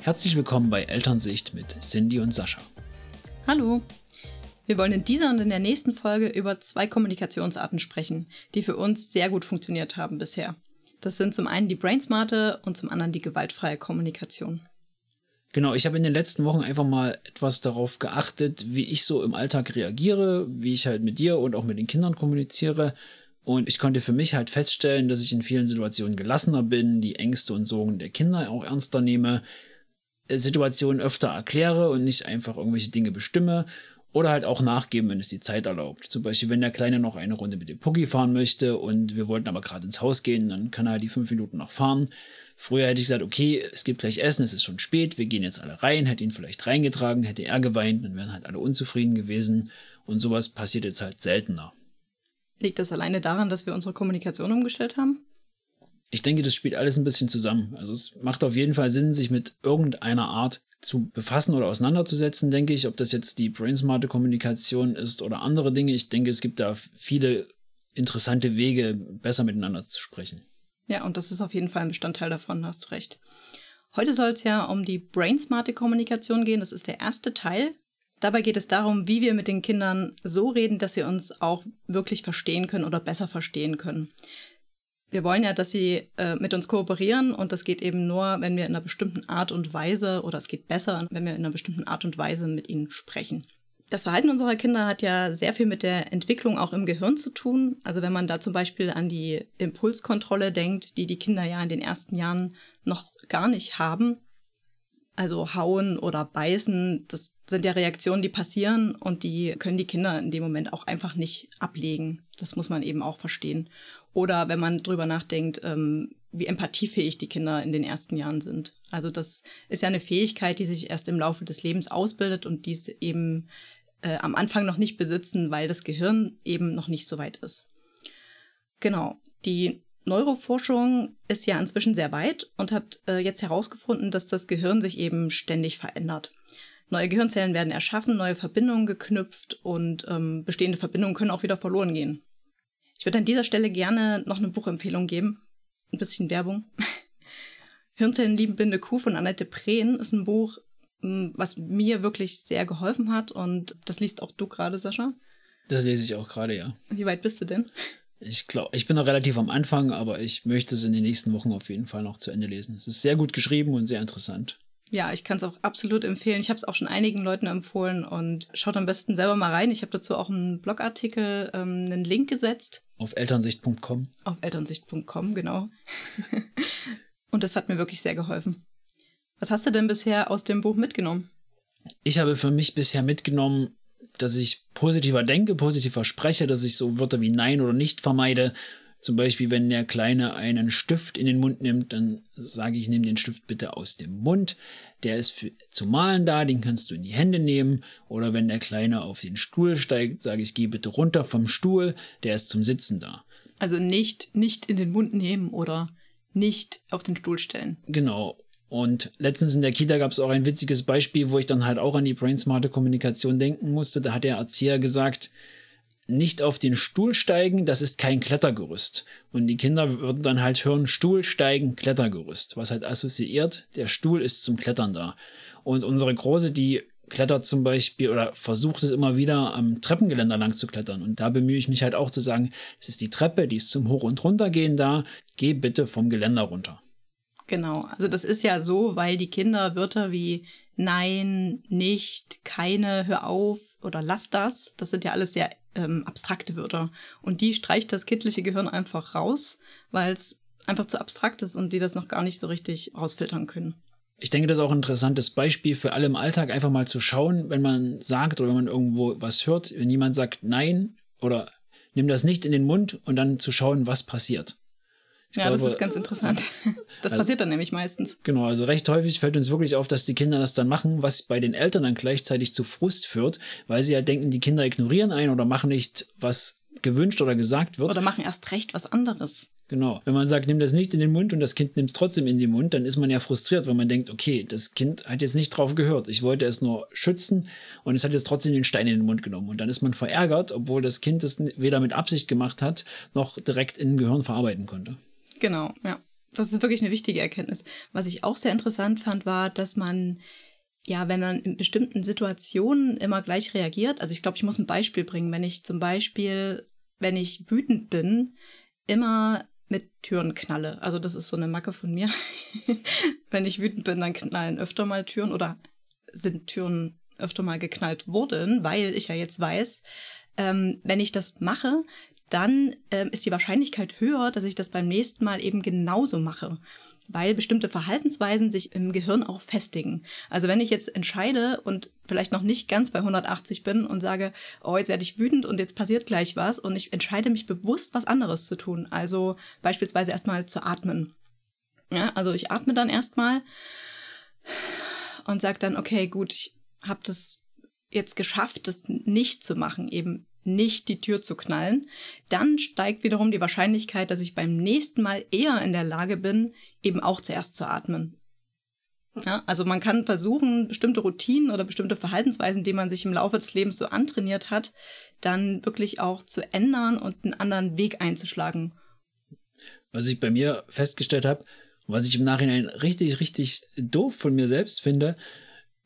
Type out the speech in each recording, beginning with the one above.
Herzlich willkommen bei Elternsicht mit Cindy und Sascha. Hallo. Wir wollen in dieser und in der nächsten Folge über zwei Kommunikationsarten sprechen, die für uns sehr gut funktioniert haben bisher. Das sind zum einen die Brainsmarte und zum anderen die gewaltfreie Kommunikation. Genau, ich habe in den letzten Wochen einfach mal etwas darauf geachtet, wie ich so im Alltag reagiere, wie ich halt mit dir und auch mit den Kindern kommuniziere. Und ich konnte für mich halt feststellen, dass ich in vielen Situationen gelassener bin, die Ängste und Sorgen der Kinder auch ernster nehme, Situationen öfter erkläre und nicht einfach irgendwelche Dinge bestimme oder halt auch nachgeben, wenn es die Zeit erlaubt. Zum Beispiel, wenn der Kleine noch eine Runde mit dem Puggy fahren möchte und wir wollten aber gerade ins Haus gehen, dann kann er halt die fünf Minuten noch fahren. Früher hätte ich gesagt, okay, es gibt gleich Essen, es ist schon spät, wir gehen jetzt alle rein, hätte ihn vielleicht reingetragen, hätte er geweint, dann wären halt alle unzufrieden gewesen und sowas passiert jetzt halt seltener. Liegt das alleine daran, dass wir unsere Kommunikation umgestellt haben? Ich denke, das spielt alles ein bisschen zusammen. Also es macht auf jeden Fall Sinn, sich mit irgendeiner Art zu befassen oder auseinanderzusetzen, denke ich. Ob das jetzt die brainsmarte Kommunikation ist oder andere Dinge. Ich denke, es gibt da viele interessante Wege, besser miteinander zu sprechen. Ja, und das ist auf jeden Fall ein Bestandteil davon, hast recht. Heute soll es ja um die brainsmarte Kommunikation gehen. Das ist der erste Teil. Dabei geht es darum, wie wir mit den Kindern so reden, dass sie uns auch wirklich verstehen können oder besser verstehen können wir wollen ja, dass sie äh, mit uns kooperieren und das geht eben nur, wenn wir in einer bestimmten Art und Weise oder es geht besser, wenn wir in einer bestimmten Art und Weise mit ihnen sprechen. Das Verhalten unserer Kinder hat ja sehr viel mit der Entwicklung auch im Gehirn zu tun. Also wenn man da zum Beispiel an die Impulskontrolle denkt, die die Kinder ja in den ersten Jahren noch gar nicht haben, also hauen oder beißen, das sind ja Reaktionen, die passieren und die können die Kinder in dem Moment auch einfach nicht ablegen. Das muss man eben auch verstehen. Oder wenn man drüber nachdenkt, ähm, wie empathiefähig die Kinder in den ersten Jahren sind. Also das ist ja eine Fähigkeit, die sich erst im Laufe des Lebens ausbildet und dies eben äh, am Anfang noch nicht besitzen, weil das Gehirn eben noch nicht so weit ist. Genau. Die Neuroforschung ist ja inzwischen sehr weit und hat äh, jetzt herausgefunden, dass das Gehirn sich eben ständig verändert. Neue Gehirnzellen werden erschaffen, neue Verbindungen geknüpft und ähm, bestehende Verbindungen können auch wieder verloren gehen. Ich würde an dieser Stelle gerne noch eine Buchempfehlung geben. Ein bisschen Werbung. Hirnzellen lieben Binde Kuh von Annette Prehn ist ein Buch, hm, was mir wirklich sehr geholfen hat und das liest auch du gerade, Sascha. Das lese ich auch gerade, ja. Wie weit bist du denn? Ich glaube, ich bin noch relativ am Anfang, aber ich möchte es in den nächsten Wochen auf jeden Fall noch zu Ende lesen. Es ist sehr gut geschrieben und sehr interessant. Ja, ich kann es auch absolut empfehlen. Ich habe es auch schon einigen Leuten empfohlen und schaut am besten selber mal rein. Ich habe dazu auch einen Blogartikel, ähm, einen Link gesetzt. Auf elternsicht.com. Auf elternsicht.com, genau. und das hat mir wirklich sehr geholfen. Was hast du denn bisher aus dem Buch mitgenommen? Ich habe für mich bisher mitgenommen, dass ich positiver denke, positiver spreche, dass ich so Wörter wie Nein oder nicht vermeide. Zum Beispiel, wenn der Kleine einen Stift in den Mund nimmt, dann sage ich, nimm den Stift bitte aus dem Mund. Der ist für, zu malen da, den kannst du in die Hände nehmen. Oder wenn der Kleine auf den Stuhl steigt, sage ich, geh bitte runter vom Stuhl, der ist zum Sitzen da. Also nicht, nicht in den Mund nehmen oder nicht auf den Stuhl stellen. Genau. Und letztens in der Kita gab es auch ein witziges Beispiel, wo ich dann halt auch an die brainsmarte Kommunikation denken musste. Da hat der Erzieher gesagt, nicht auf den Stuhl steigen, das ist kein Klettergerüst. Und die Kinder würden dann halt hören, Stuhl steigen, Klettergerüst, was halt assoziiert, der Stuhl ist zum Klettern da. Und unsere Große, die klettert zum Beispiel oder versucht es immer wieder am Treppengeländer lang zu klettern. Und da bemühe ich mich halt auch zu sagen, es ist die Treppe, die ist zum Hoch- und Runtergehen da, geh bitte vom Geländer runter. Genau, also das ist ja so, weil die Kinder Wörter wie Nein, nicht, keine, hör auf oder lass das, das sind ja alles sehr ähm, abstrakte Wörter. Und die streicht das kindliche Gehirn einfach raus, weil es einfach zu abstrakt ist und die das noch gar nicht so richtig rausfiltern können. Ich denke, das ist auch ein interessantes Beispiel für alle im Alltag, einfach mal zu schauen, wenn man sagt oder wenn man irgendwo was hört, wenn jemand sagt Nein oder nimm das nicht in den Mund und dann zu schauen, was passiert. Ich ja, glaube, das ist ganz interessant. Das also, passiert dann nämlich meistens. Genau, also recht häufig fällt uns wirklich auf, dass die Kinder das dann machen, was bei den Eltern dann gleichzeitig zu Frust führt, weil sie halt denken, die Kinder ignorieren einen oder machen nicht, was gewünscht oder gesagt wird. Oder machen erst recht was anderes. Genau. Wenn man sagt, nimm das nicht in den Mund und das Kind nimmt es trotzdem in den Mund, dann ist man ja frustriert, weil man denkt, okay, das Kind hat jetzt nicht drauf gehört. Ich wollte es nur schützen und es hat jetzt trotzdem den Stein in den Mund genommen. Und dann ist man verärgert, obwohl das Kind es weder mit Absicht gemacht hat, noch direkt in den Gehirn verarbeiten konnte. Genau, ja. das ist wirklich eine wichtige Erkenntnis. Was ich auch sehr interessant fand, war, dass man ja, wenn man in bestimmten Situationen immer gleich reagiert, also ich glaube, ich muss ein Beispiel bringen, wenn ich zum Beispiel, wenn ich wütend bin, immer mit Türen knalle. Also das ist so eine Macke von mir. wenn ich wütend bin, dann knallen öfter mal Türen oder sind Türen öfter mal geknallt worden, weil ich ja jetzt weiß, ähm, wenn ich das mache, dann ähm, ist die Wahrscheinlichkeit höher, dass ich das beim nächsten Mal eben genauso mache weil bestimmte Verhaltensweisen sich im Gehirn auch festigen. Also wenn ich jetzt entscheide und vielleicht noch nicht ganz bei 180 bin und sage, oh, jetzt werde ich wütend und jetzt passiert gleich was und ich entscheide mich bewusst, was anderes zu tun. Also beispielsweise erstmal zu atmen. Ja, also ich atme dann erstmal und sage dann, okay, gut, ich habe das jetzt geschafft, das nicht zu machen, eben nicht die Tür zu knallen, dann steigt wiederum die Wahrscheinlichkeit, dass ich beim nächsten Mal eher in der Lage bin, eben auch zuerst zu atmen. Ja, also man kann versuchen, bestimmte Routinen oder bestimmte Verhaltensweisen, die man sich im Laufe des Lebens so antrainiert hat, dann wirklich auch zu ändern und einen anderen Weg einzuschlagen. Was ich bei mir festgestellt habe, was ich im Nachhinein richtig, richtig doof von mir selbst finde,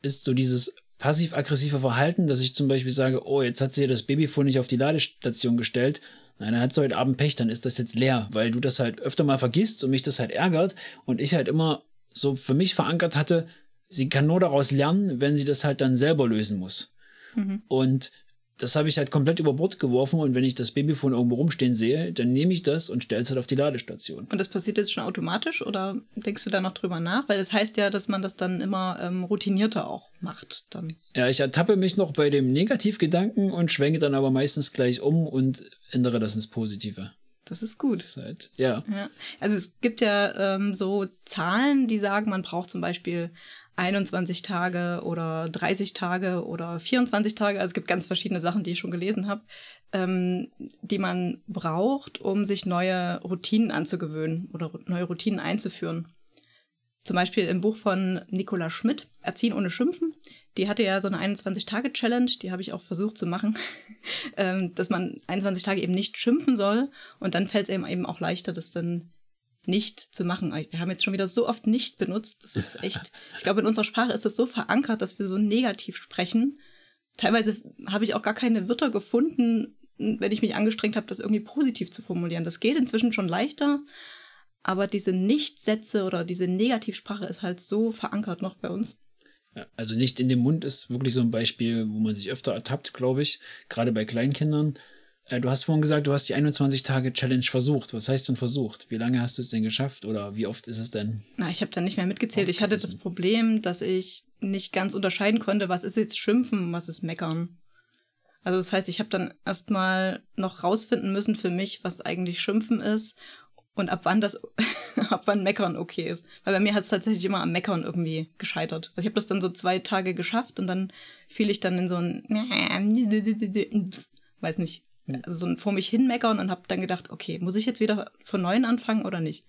ist so dieses passiv-aggressive Verhalten, dass ich zum Beispiel sage, oh, jetzt hat sie das Babyphone nicht auf die Ladestation gestellt. Nein, dann hat sie heute Abend Pech, dann ist das jetzt leer, weil du das halt öfter mal vergisst und mich das halt ärgert und ich halt immer so für mich verankert hatte, sie kann nur daraus lernen, wenn sie das halt dann selber lösen muss. Mhm. Und das habe ich halt komplett über Bord geworfen und wenn ich das Babyphone irgendwo rumstehen sehe, dann nehme ich das und stelle es halt auf die Ladestation. Und das passiert jetzt schon automatisch oder denkst du da noch drüber nach? Weil das heißt ja, dass man das dann immer ähm, routinierter auch macht. Dann. Ja, ich ertappe mich noch bei dem Negativgedanken und schwenke dann aber meistens gleich um und ändere das ins Positive. Das ist gut. Das ist halt, ja. ja. Also es gibt ja ähm, so Zahlen, die sagen, man braucht zum Beispiel 21 Tage oder 30 Tage oder 24 Tage. Also es gibt ganz verschiedene Sachen, die ich schon gelesen habe, ähm, die man braucht, um sich neue Routinen anzugewöhnen oder neue Routinen einzuführen. Zum Beispiel im Buch von Nicola Schmidt, Erziehen ohne Schimpfen. Die hatte ja so eine 21-Tage-Challenge, die habe ich auch versucht zu machen, ähm, dass man 21 Tage eben nicht schimpfen soll und dann fällt es eben auch leichter, das dann nicht zu machen. Wir haben jetzt schon wieder so oft nicht benutzt. Das ist echt, ich glaube, in unserer Sprache ist das so verankert, dass wir so negativ sprechen. Teilweise habe ich auch gar keine Wörter gefunden, wenn ich mich angestrengt habe, das irgendwie positiv zu formulieren. Das geht inzwischen schon leichter, aber diese Nichtsätze oder diese Negativsprache ist halt so verankert noch bei uns. Ja, also nicht in dem Mund ist wirklich so ein Beispiel, wo man sich öfter ertappt, glaube ich, gerade bei Kleinkindern. Äh, du hast vorhin gesagt, du hast die 21-Tage-Challenge versucht. Was heißt denn versucht? Wie lange hast du es denn geschafft oder wie oft ist es denn? Na, ich habe dann nicht mehr mitgezählt. Ich hatte das Problem, dass ich nicht ganz unterscheiden konnte, was ist jetzt Schimpfen und was ist Meckern. Also das heißt, ich habe dann erstmal noch rausfinden müssen für mich, was eigentlich Schimpfen ist und ab wann das, ab wann Meckern okay ist. Weil bei mir hat es tatsächlich immer am Meckern irgendwie gescheitert. Also ich habe das dann so zwei Tage geschafft und dann fiel ich dann in so ein, weiß nicht, also so vor mich hinmeckern und habe dann gedacht, okay, muss ich jetzt wieder von neuem anfangen oder nicht?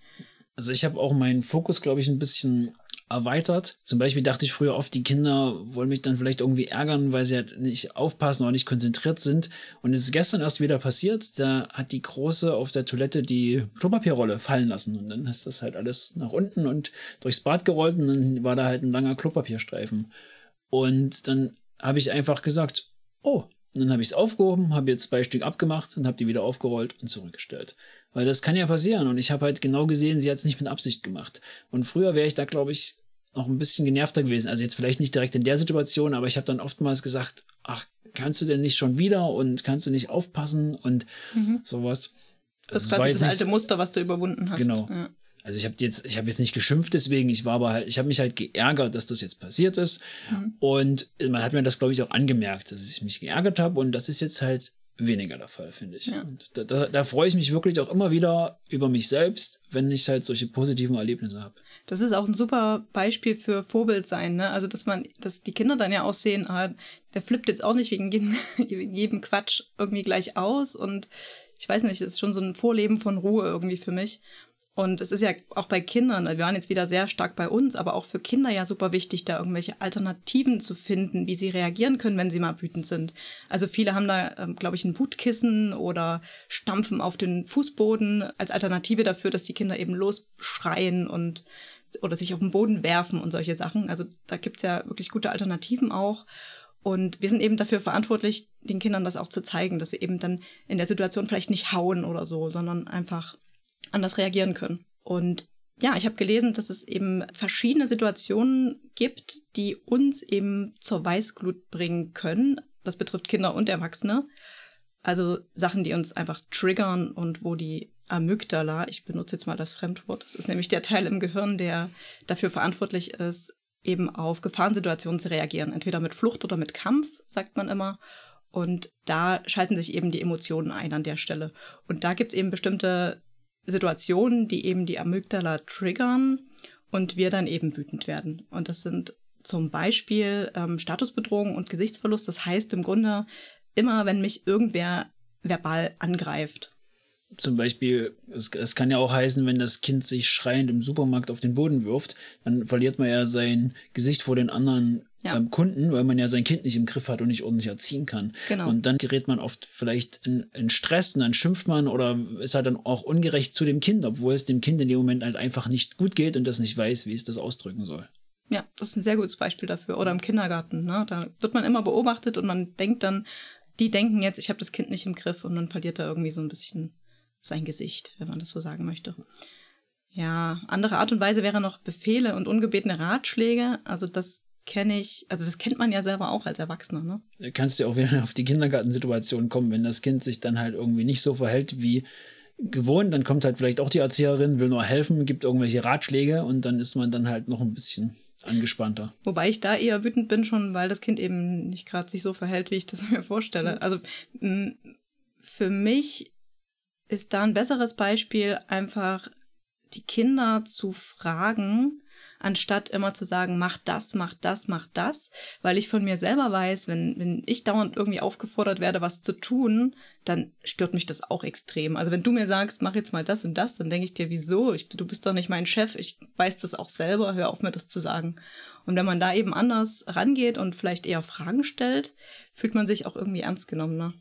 Also ich habe auch meinen Fokus, glaube ich, ein bisschen erweitert. Zum Beispiel dachte ich früher oft, die Kinder wollen mich dann vielleicht irgendwie ärgern, weil sie halt nicht aufpassen oder nicht konzentriert sind. Und es ist gestern erst wieder passiert. Da hat die Große auf der Toilette die Klopapierrolle fallen lassen. Und dann ist das halt alles nach unten und durchs Bad gerollt und dann war da halt ein langer Klopapierstreifen. Und dann habe ich einfach gesagt, oh, und dann habe ich es aufgehoben, habe jetzt zwei Stück abgemacht und habe die wieder aufgerollt und zurückgestellt. Weil das kann ja passieren. Und ich habe halt genau gesehen, sie hat es nicht mit Absicht gemacht. Und früher wäre ich da, glaube ich, noch ein bisschen genervter gewesen. Also jetzt vielleicht nicht direkt in der Situation, aber ich habe dann oftmals gesagt, ach, kannst du denn nicht schon wieder und kannst du nicht aufpassen und mhm. sowas. Das also, ist quasi das alte Muster, was du überwunden hast. Genau. Ja. Also ich habe jetzt, ich habe jetzt nicht geschimpft deswegen, ich war aber halt, ich habe mich halt geärgert, dass das jetzt passiert ist. Mhm. Und man hat mir das, glaube ich, auch angemerkt, dass ich mich geärgert habe. Und das ist jetzt halt weniger der Fall, finde ich. Ja. Und da, da, da freue ich mich wirklich auch immer wieder über mich selbst, wenn ich halt solche positiven Erlebnisse habe. Das ist auch ein super Beispiel für Vorbild sein, ne? Also, dass man, dass die Kinder dann ja auch sehen, ah, der flippt jetzt auch nicht wegen jedem, jedem Quatsch irgendwie gleich aus. Und ich weiß nicht, das ist schon so ein Vorleben von Ruhe irgendwie für mich. Und es ist ja auch bei Kindern, wir waren jetzt wieder sehr stark bei uns, aber auch für Kinder ja super wichtig, da irgendwelche Alternativen zu finden, wie sie reagieren können, wenn sie mal wütend sind. Also viele haben da, ähm, glaube ich, ein Wutkissen oder stampfen auf den Fußboden als Alternative dafür, dass die Kinder eben losschreien und oder sich auf den Boden werfen und solche Sachen. Also da gibt's ja wirklich gute Alternativen auch. Und wir sind eben dafür verantwortlich, den Kindern das auch zu zeigen, dass sie eben dann in der Situation vielleicht nicht hauen oder so, sondern einfach anders reagieren können. Und ja, ich habe gelesen, dass es eben verschiedene Situationen gibt, die uns eben zur Weißglut bringen können. Das betrifft Kinder und Erwachsene. Also Sachen, die uns einfach triggern und wo die Amygdala, ich benutze jetzt mal das Fremdwort, das ist nämlich der Teil im Gehirn, der dafür verantwortlich ist, eben auf Gefahrensituationen zu reagieren. Entweder mit Flucht oder mit Kampf, sagt man immer. Und da schalten sich eben die Emotionen ein an der Stelle. Und da gibt es eben bestimmte Situationen, die eben die Amygdala triggern und wir dann eben wütend werden. Und das sind zum Beispiel ähm, Statusbedrohung und Gesichtsverlust. Das heißt im Grunde immer, wenn mich irgendwer verbal angreift. Zum Beispiel, es, es kann ja auch heißen, wenn das Kind sich schreiend im Supermarkt auf den Boden wirft, dann verliert man ja sein Gesicht vor den anderen ja. ähm, Kunden, weil man ja sein Kind nicht im Griff hat und nicht ordentlich erziehen kann. Genau. Und dann gerät man oft vielleicht in, in Stress und dann schimpft man oder ist halt dann auch ungerecht zu dem Kind, obwohl es dem Kind in dem Moment halt einfach nicht gut geht und das nicht weiß, wie es das ausdrücken soll. Ja, das ist ein sehr gutes Beispiel dafür. Oder im Kindergarten. Ne? Da wird man immer beobachtet und man denkt dann, die denken jetzt, ich habe das Kind nicht im Griff und dann verliert er irgendwie so ein bisschen sein Gesicht, wenn man das so sagen möchte. Ja, andere Art und Weise wäre noch Befehle und ungebetene Ratschläge. Also das kenne ich, also das kennt man ja selber auch als Erwachsener, ne? Da kannst du auch wieder auf die Kindergartensituation kommen, wenn das Kind sich dann halt irgendwie nicht so verhält wie gewohnt, dann kommt halt vielleicht auch die Erzieherin, will nur helfen, gibt irgendwelche Ratschläge und dann ist man dann halt noch ein bisschen angespannter. Wobei ich da eher wütend bin schon, weil das Kind eben nicht gerade sich so verhält, wie ich das mir vorstelle. Also für mich ist da ein besseres Beispiel einfach die Kinder zu fragen, anstatt immer zu sagen, mach das, mach das, mach das, weil ich von mir selber weiß, wenn, wenn ich dauernd irgendwie aufgefordert werde, was zu tun, dann stört mich das auch extrem. Also wenn du mir sagst, mach jetzt mal das und das, dann denke ich dir, wieso? Ich, du bist doch nicht mein Chef, ich weiß das auch selber, hör auf mir das zu sagen. Und wenn man da eben anders rangeht und vielleicht eher Fragen stellt, fühlt man sich auch irgendwie ernst genommen, ne?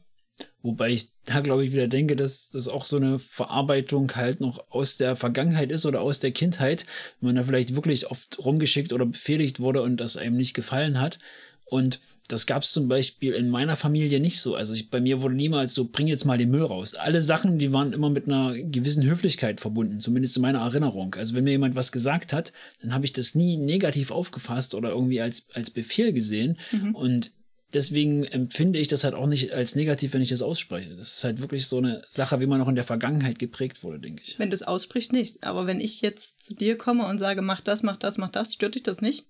Wobei ich da, glaube ich, wieder denke, dass das auch so eine Verarbeitung halt noch aus der Vergangenheit ist oder aus der Kindheit, wenn man da vielleicht wirklich oft rumgeschickt oder befehligt wurde und das einem nicht gefallen hat. Und das gab es zum Beispiel in meiner Familie nicht so. Also ich, bei mir wurde niemals so, bring jetzt mal den Müll raus. Alle Sachen, die waren immer mit einer gewissen Höflichkeit verbunden, zumindest in meiner Erinnerung. Also wenn mir jemand was gesagt hat, dann habe ich das nie negativ aufgefasst oder irgendwie als, als Befehl gesehen. Mhm. Und deswegen empfinde ich das halt auch nicht als negativ, wenn ich das ausspreche. Das ist halt wirklich so eine Sache, wie man noch in der Vergangenheit geprägt wurde, denke ich. Wenn du es aussprichst, nicht. Aber wenn ich jetzt zu dir komme und sage, mach das, mach das, mach das, stört dich das nicht?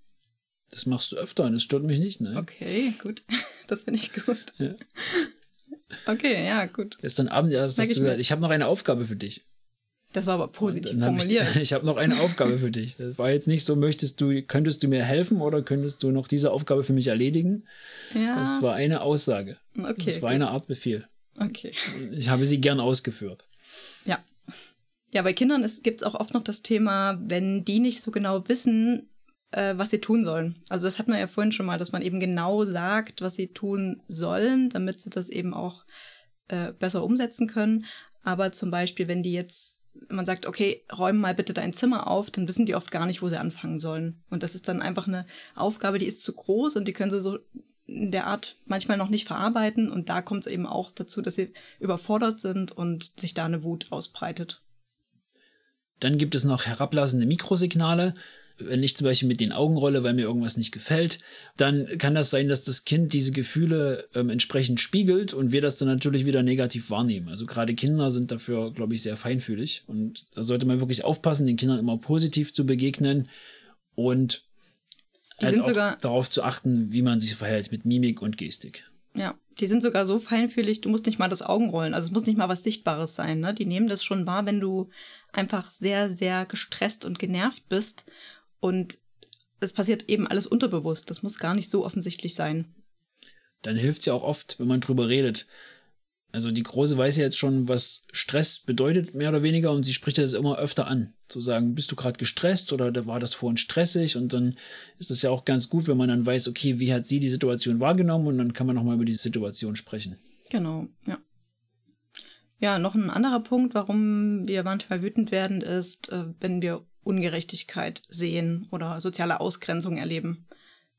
Das machst du öfter und es stört mich nicht, ne? Okay, gut. Das finde ich gut. Ja. Okay, ja, gut. Gestern Abend hast, hast du gesagt, ich habe noch eine Aufgabe für dich. Das war aber positiv formuliert. Ich, ich habe noch eine Aufgabe für dich. Das war jetzt nicht so, möchtest du, könntest du mir helfen oder könntest du noch diese Aufgabe für mich erledigen? Ja. Das war eine Aussage. Okay. Das war okay. eine Art Befehl. Okay. Ich habe sie gern ausgeführt. Ja. Ja, bei Kindern gibt es auch oft noch das Thema, wenn die nicht so genau wissen, äh, was sie tun sollen. Also das hat man ja vorhin schon mal, dass man eben genau sagt, was sie tun sollen, damit sie das eben auch äh, besser umsetzen können. Aber zum Beispiel, wenn die jetzt man sagt, okay, räum mal bitte dein Zimmer auf, dann wissen die oft gar nicht, wo sie anfangen sollen. Und das ist dann einfach eine Aufgabe, die ist zu groß und die können sie so in der Art manchmal noch nicht verarbeiten. Und da kommt es eben auch dazu, dass sie überfordert sind und sich da eine Wut ausbreitet. Dann gibt es noch herablassende Mikrosignale wenn ich zum Beispiel mit den Augen rolle, weil mir irgendwas nicht gefällt, dann kann das sein, dass das Kind diese Gefühle ähm, entsprechend spiegelt und wir das dann natürlich wieder negativ wahrnehmen. Also gerade Kinder sind dafür, glaube ich, sehr feinfühlig und da sollte man wirklich aufpassen, den Kindern immer positiv zu begegnen und halt auch darauf zu achten, wie man sich verhält mit Mimik und Gestik. Ja, die sind sogar so feinfühlig, du musst nicht mal das Augenrollen, also es muss nicht mal was Sichtbares sein. Ne? Die nehmen das schon wahr, wenn du einfach sehr, sehr gestresst und genervt bist und es passiert eben alles unterbewusst. Das muss gar nicht so offensichtlich sein. Dann hilft es ja auch oft, wenn man drüber redet. Also die Große weiß ja jetzt schon, was Stress bedeutet, mehr oder weniger, und sie spricht das immer öfter an. Zu sagen, bist du gerade gestresst oder war das vorhin stressig? Und dann ist es ja auch ganz gut, wenn man dann weiß, okay, wie hat sie die Situation wahrgenommen und dann kann man nochmal über die Situation sprechen. Genau, ja. Ja, noch ein anderer Punkt, warum wir manchmal wütend werden, ist, äh, wenn wir Ungerechtigkeit sehen oder soziale Ausgrenzung erleben.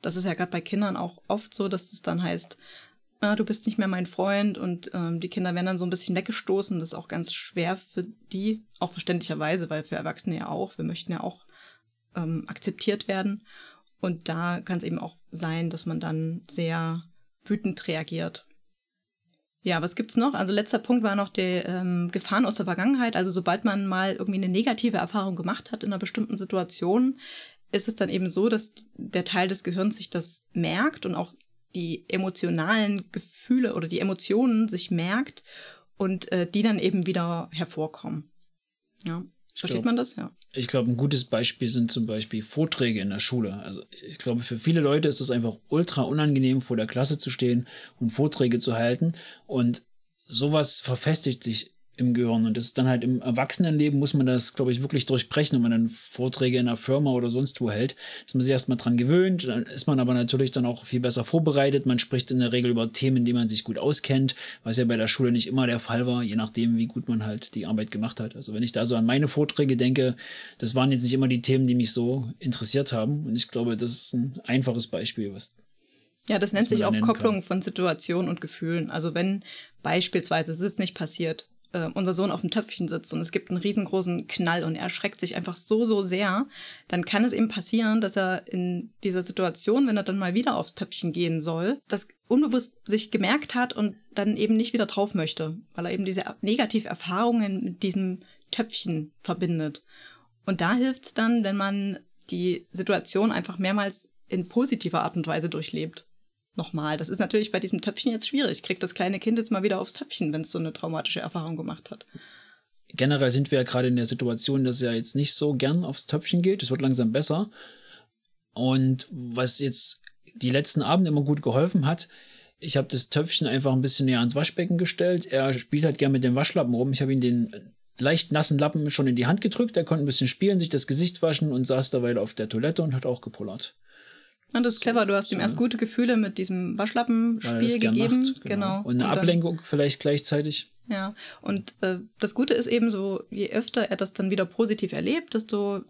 Das ist ja gerade bei Kindern auch oft so, dass es das dann heißt, ah, du bist nicht mehr mein Freund und ähm, die Kinder werden dann so ein bisschen weggestoßen. Das ist auch ganz schwer für die, auch verständlicherweise, weil für Erwachsene ja auch. Wir möchten ja auch ähm, akzeptiert werden. Und da kann es eben auch sein, dass man dann sehr wütend reagiert. Ja, was gibt's noch? Also letzter Punkt war noch die ähm, Gefahren aus der Vergangenheit. Also sobald man mal irgendwie eine negative Erfahrung gemacht hat in einer bestimmten Situation, ist es dann eben so, dass der Teil des Gehirns sich das merkt und auch die emotionalen Gefühle oder die Emotionen sich merkt und äh, die dann eben wieder hervorkommen. Ja. Versteht glaub, man das? Ja. Ich glaube, ein gutes Beispiel sind zum Beispiel Vorträge in der Schule. Also ich glaube, für viele Leute ist es einfach ultra unangenehm, vor der Klasse zu stehen und Vorträge zu halten. Und sowas verfestigt sich im Gehirn. Und das ist dann halt im Erwachsenenleben muss man das, glaube ich, wirklich durchbrechen, wenn man dann Vorträge in einer Firma oder sonst wo hält, dass man sich erstmal dran gewöhnt. Dann ist man aber natürlich dann auch viel besser vorbereitet. Man spricht in der Regel über Themen, die man sich gut auskennt, was ja bei der Schule nicht immer der Fall war, je nachdem, wie gut man halt die Arbeit gemacht hat. Also wenn ich da so an meine Vorträge denke, das waren jetzt nicht immer die Themen, die mich so interessiert haben. Und ich glaube, das ist ein einfaches Beispiel, was ja, das nennt sich auch Kopplung kann. von Situationen und Gefühlen. Also wenn beispielsweise, es ist nicht passiert, äh, unser Sohn auf dem Töpfchen sitzt und es gibt einen riesengroßen Knall und er erschreckt sich einfach so, so sehr, dann kann es eben passieren, dass er in dieser Situation, wenn er dann mal wieder aufs Töpfchen gehen soll, das unbewusst sich gemerkt hat und dann eben nicht wieder drauf möchte, weil er eben diese Negativerfahrungen mit diesem Töpfchen verbindet. Und da hilft es dann, wenn man die Situation einfach mehrmals in positiver Art und Weise durchlebt nochmal. Das ist natürlich bei diesem Töpfchen jetzt schwierig. Kriegt das kleine Kind jetzt mal wieder aufs Töpfchen, wenn es so eine traumatische Erfahrung gemacht hat. Generell sind wir ja gerade in der Situation, dass er jetzt nicht so gern aufs Töpfchen geht. Es wird langsam besser. Und was jetzt die letzten Abende immer gut geholfen hat, ich habe das Töpfchen einfach ein bisschen näher ans Waschbecken gestellt. Er spielt halt gern mit dem Waschlappen rum. Ich habe ihm den leicht nassen Lappen schon in die Hand gedrückt. Er konnte ein bisschen spielen, sich das Gesicht waschen und saß derweil auf der Toilette und hat auch gepullert. Und das ist clever, du hast so, ihm erst gute Gefühle mit diesem Waschlappenspiel gegeben. Macht, genau. genau. Und eine und Ablenkung dann, vielleicht gleichzeitig. Ja, und äh, das Gute ist eben so, je öfter er das dann wieder positiv erlebt, desto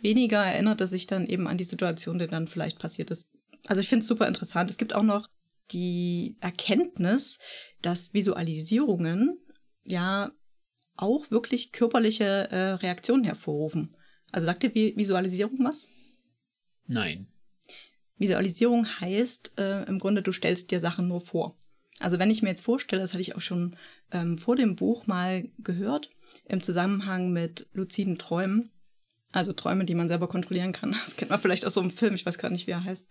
weniger erinnert er sich dann eben an die Situation, die dann vielleicht passiert ist. Also ich finde es super interessant. Es gibt auch noch die Erkenntnis, dass Visualisierungen ja auch wirklich körperliche äh, Reaktionen hervorrufen. Also sagt dir Visualisierung was? Nein. Visualisierung heißt äh, im Grunde, du stellst dir Sachen nur vor. Also wenn ich mir jetzt vorstelle, das hatte ich auch schon ähm, vor dem Buch mal gehört, im Zusammenhang mit luziden Träumen, also Träume, die man selber kontrollieren kann. Das kennt man vielleicht aus so einem Film, ich weiß gar nicht, wie er heißt.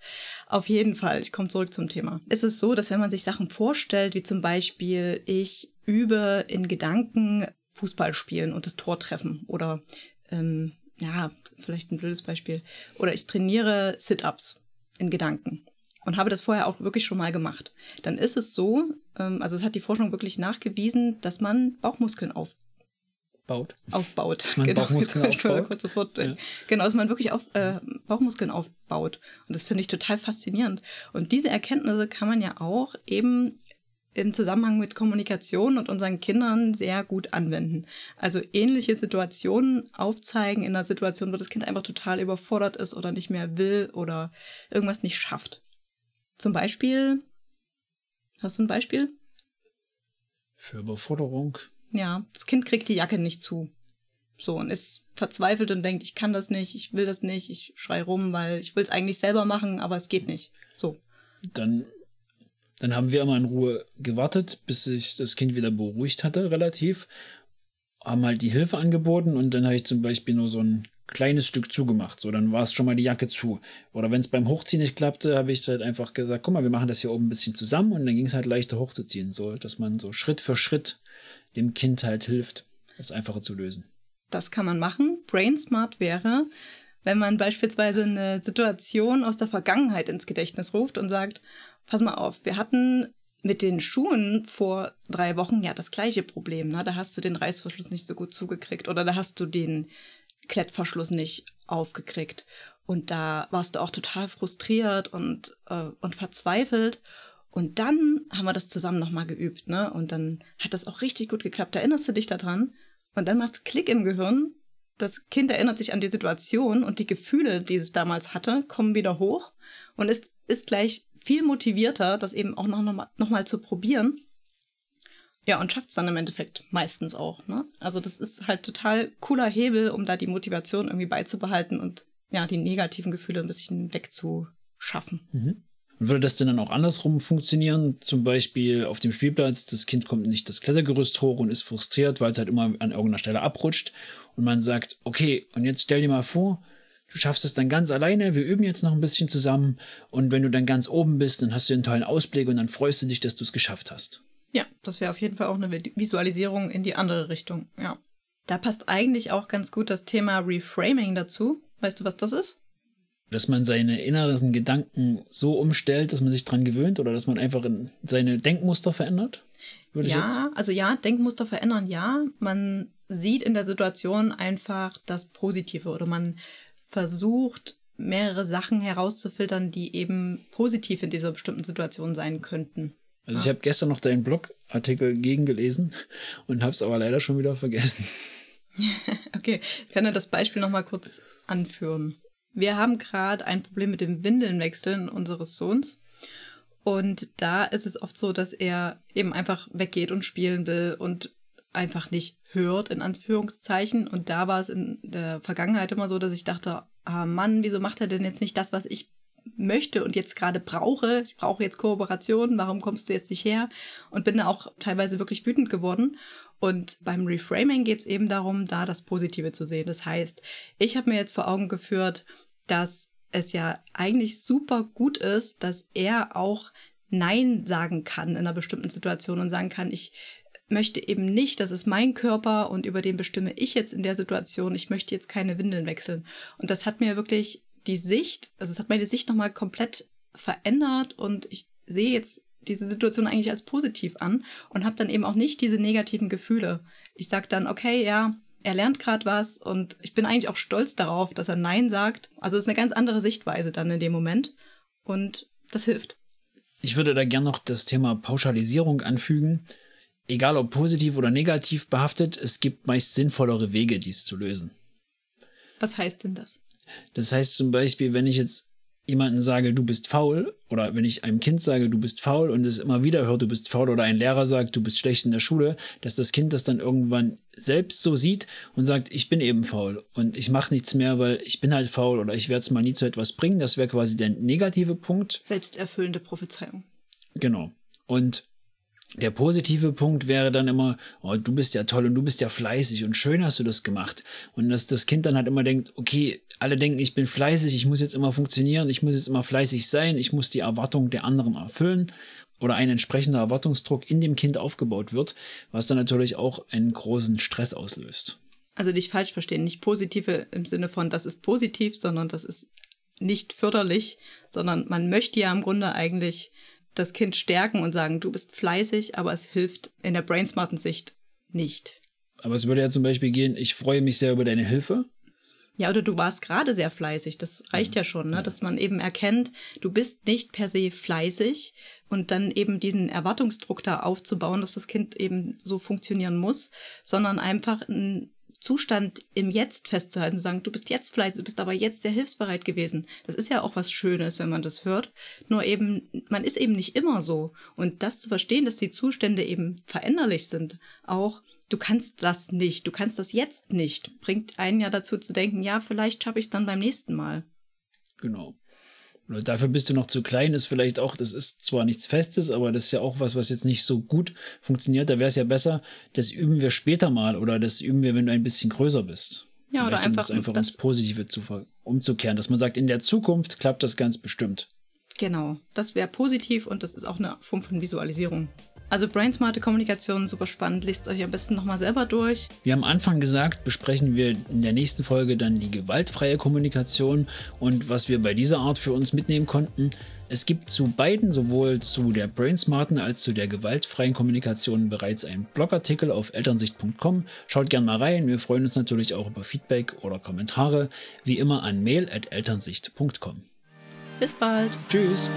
Auf jeden Fall, ich komme zurück zum Thema. Es ist so, dass wenn man sich Sachen vorstellt, wie zum Beispiel, ich übe in Gedanken Fußball spielen und das Tor treffen oder ähm, ja, vielleicht ein blödes Beispiel. Oder ich trainiere Sit-ups in Gedanken und habe das vorher auch wirklich schon mal gemacht, dann ist es so, ähm, also es hat die Forschung wirklich nachgewiesen, dass man Bauchmuskeln aufbaut. Aufbaut. Dass man genau, Bauchmuskeln aufbaut. Kurz das Wort, ja. Genau, dass man wirklich auf, äh, Bauchmuskeln aufbaut. Und das finde ich total faszinierend. Und diese Erkenntnisse kann man ja auch eben im Zusammenhang mit Kommunikation und unseren Kindern sehr gut anwenden. Also ähnliche Situationen aufzeigen in einer Situation, wo das Kind einfach total überfordert ist oder nicht mehr will oder irgendwas nicht schafft. Zum Beispiel, hast du ein Beispiel? Für Überforderung. Ja, das Kind kriegt die Jacke nicht zu. So, und ist verzweifelt und denkt, ich kann das nicht, ich will das nicht, ich schrei rum, weil ich will es eigentlich selber machen, aber es geht nicht. So. Dann dann haben wir immer in Ruhe gewartet, bis sich das Kind wieder beruhigt hatte, relativ. Haben halt die Hilfe angeboten und dann habe ich zum Beispiel nur so ein kleines Stück zugemacht. So, dann war es schon mal die Jacke zu. Oder wenn es beim Hochziehen nicht klappte, habe ich halt einfach gesagt, guck mal, wir machen das hier oben ein bisschen zusammen und dann ging es halt leichter hochzuziehen. So, dass man so Schritt für Schritt dem Kind halt hilft, das einfacher zu lösen. Das kann man machen. Brain Smart wäre, wenn man beispielsweise eine Situation aus der Vergangenheit ins Gedächtnis ruft und sagt, pass mal auf, wir hatten mit den Schuhen vor drei Wochen ja das gleiche Problem. Ne? Da hast du den Reißverschluss nicht so gut zugekriegt oder da hast du den Klettverschluss nicht aufgekriegt. Und da warst du auch total frustriert und, äh, und verzweifelt. Und dann haben wir das zusammen nochmal geübt, ne? Und dann hat das auch richtig gut geklappt. Erinnerst du dich daran? Und dann macht's Klick im Gehirn. Das Kind erinnert sich an die Situation und die Gefühle, die es damals hatte, kommen wieder hoch und ist, ist gleich viel motivierter, das eben auch noch, noch, mal, noch mal zu probieren. Ja, und schafft es dann im Endeffekt meistens auch. Ne? Also das ist halt total cooler Hebel, um da die Motivation irgendwie beizubehalten und ja, die negativen Gefühle ein bisschen wegzuschaffen. Mhm. Würde das denn dann auch andersrum funktionieren? Zum Beispiel auf dem Spielplatz, das Kind kommt nicht das Klettergerüst hoch und ist frustriert, weil es halt immer an irgendeiner Stelle abrutscht. Und man sagt, okay, und jetzt stell dir mal vor, du schaffst es dann ganz alleine, wir üben jetzt noch ein bisschen zusammen. Und wenn du dann ganz oben bist, dann hast du einen tollen Ausblick und dann freust du dich, dass du es geschafft hast. Ja, das wäre auf jeden Fall auch eine Visualisierung in die andere Richtung, ja. Da passt eigentlich auch ganz gut das Thema Reframing dazu. Weißt du, was das ist? Dass man seine inneren Gedanken so umstellt, dass man sich dran gewöhnt oder dass man einfach seine Denkmuster verändert? ja, also ja, Denkmuster verändern, ja. Man sieht in der Situation einfach das Positive oder man versucht, mehrere Sachen herauszufiltern, die eben positiv in dieser bestimmten Situation sein könnten. Also ich habe gestern noch deinen Blogartikel gegengelesen und habe es aber leider schon wieder vergessen. okay, ich kann ja das Beispiel noch mal kurz anführen. Wir haben gerade ein Problem mit dem Windelnwechseln unseres Sohns. Und da ist es oft so, dass er eben einfach weggeht und spielen will und einfach nicht hört, in Anführungszeichen. Und da war es in der Vergangenheit immer so, dass ich dachte, ah Mann, wieso macht er denn jetzt nicht das, was ich möchte und jetzt gerade brauche. Ich brauche jetzt Kooperation. Warum kommst du jetzt nicht her? Und bin da auch teilweise wirklich wütend geworden. Und beim Reframing geht es eben darum, da das Positive zu sehen. Das heißt, ich habe mir jetzt vor Augen geführt, dass es ja eigentlich super gut ist, dass er auch Nein sagen kann in einer bestimmten Situation und sagen kann, ich möchte eben nicht, das ist mein Körper und über den bestimme ich jetzt in der Situation, ich möchte jetzt keine Windeln wechseln. Und das hat mir wirklich die Sicht, also es hat meine Sicht nochmal komplett verändert und ich sehe jetzt diese Situation eigentlich als positiv an und habe dann eben auch nicht diese negativen Gefühle. Ich sage dann, okay, ja, er lernt gerade was und ich bin eigentlich auch stolz darauf, dass er Nein sagt. Also es ist eine ganz andere Sichtweise dann in dem Moment und das hilft. Ich würde da gern noch das Thema Pauschalisierung anfügen. Egal ob positiv oder negativ behaftet, es gibt meist sinnvollere Wege, dies zu lösen. Was heißt denn das? Das heißt zum Beispiel, wenn ich jetzt jemanden sage, du bist faul, oder wenn ich einem Kind sage, du bist faul und es immer wieder hört, du bist faul, oder ein Lehrer sagt, du bist schlecht in der Schule, dass das Kind das dann irgendwann selbst so sieht und sagt, ich bin eben faul und ich mache nichts mehr, weil ich bin halt faul oder ich werde es mal nie zu etwas bringen. Das wäre quasi der negative Punkt. Selbsterfüllende Prophezeiung. Genau. Und der positive Punkt wäre dann immer, oh, du bist ja toll und du bist ja fleißig und schön hast du das gemacht. Und dass das Kind dann halt immer denkt, okay, alle denken, ich bin fleißig, ich muss jetzt immer funktionieren, ich muss jetzt immer fleißig sein, ich muss die Erwartung der anderen erfüllen oder ein entsprechender Erwartungsdruck in dem Kind aufgebaut wird, was dann natürlich auch einen großen Stress auslöst. Also nicht falsch verstehen, nicht positive im Sinne von, das ist positiv, sondern das ist nicht förderlich, sondern man möchte ja im Grunde eigentlich das Kind stärken und sagen, du bist fleißig, aber es hilft in der brainsmarten Sicht nicht. Aber es würde ja zum Beispiel gehen, ich freue mich sehr über deine Hilfe. Ja, oder du warst gerade sehr fleißig. Das reicht ja, ja schon, ne? Ja. dass man eben erkennt, du bist nicht per se fleißig und dann eben diesen Erwartungsdruck da aufzubauen, dass das Kind eben so funktionieren muss, sondern einfach ein Zustand im Jetzt festzuhalten, zu sagen, du bist jetzt fleißig, du bist aber jetzt sehr hilfsbereit gewesen. Das ist ja auch was Schönes, wenn man das hört. Nur eben, man ist eben nicht immer so. Und das zu verstehen, dass die Zustände eben veränderlich sind, auch du kannst das nicht, du kannst das jetzt nicht, bringt einen ja dazu zu denken, ja, vielleicht schaffe ich es dann beim nächsten Mal. Genau. Oder dafür bist du noch zu klein, ist vielleicht auch, das ist zwar nichts Festes, aber das ist ja auch was, was jetzt nicht so gut funktioniert. Da wäre es ja besser, das üben wir später mal oder das üben wir, wenn du ein bisschen größer bist. Ja, oder einfach, um einfach ins Positive zu, umzukehren, dass man sagt, in der Zukunft klappt das ganz bestimmt. Genau, das wäre positiv und das ist auch eine Form von Visualisierung. Also brainsmarte Kommunikation, super spannend. Lest euch am besten nochmal selber durch. Wie am Anfang gesagt, besprechen wir in der nächsten Folge dann die gewaltfreie Kommunikation und was wir bei dieser Art für uns mitnehmen konnten. Es gibt zu beiden, sowohl zu der Brainsmarten als zu der gewaltfreien Kommunikation bereits einen Blogartikel auf elternsicht.com. Schaut gern mal rein. Wir freuen uns natürlich auch über Feedback oder Kommentare, wie immer an mail@elternsicht.com. Bis bald. Tschüss.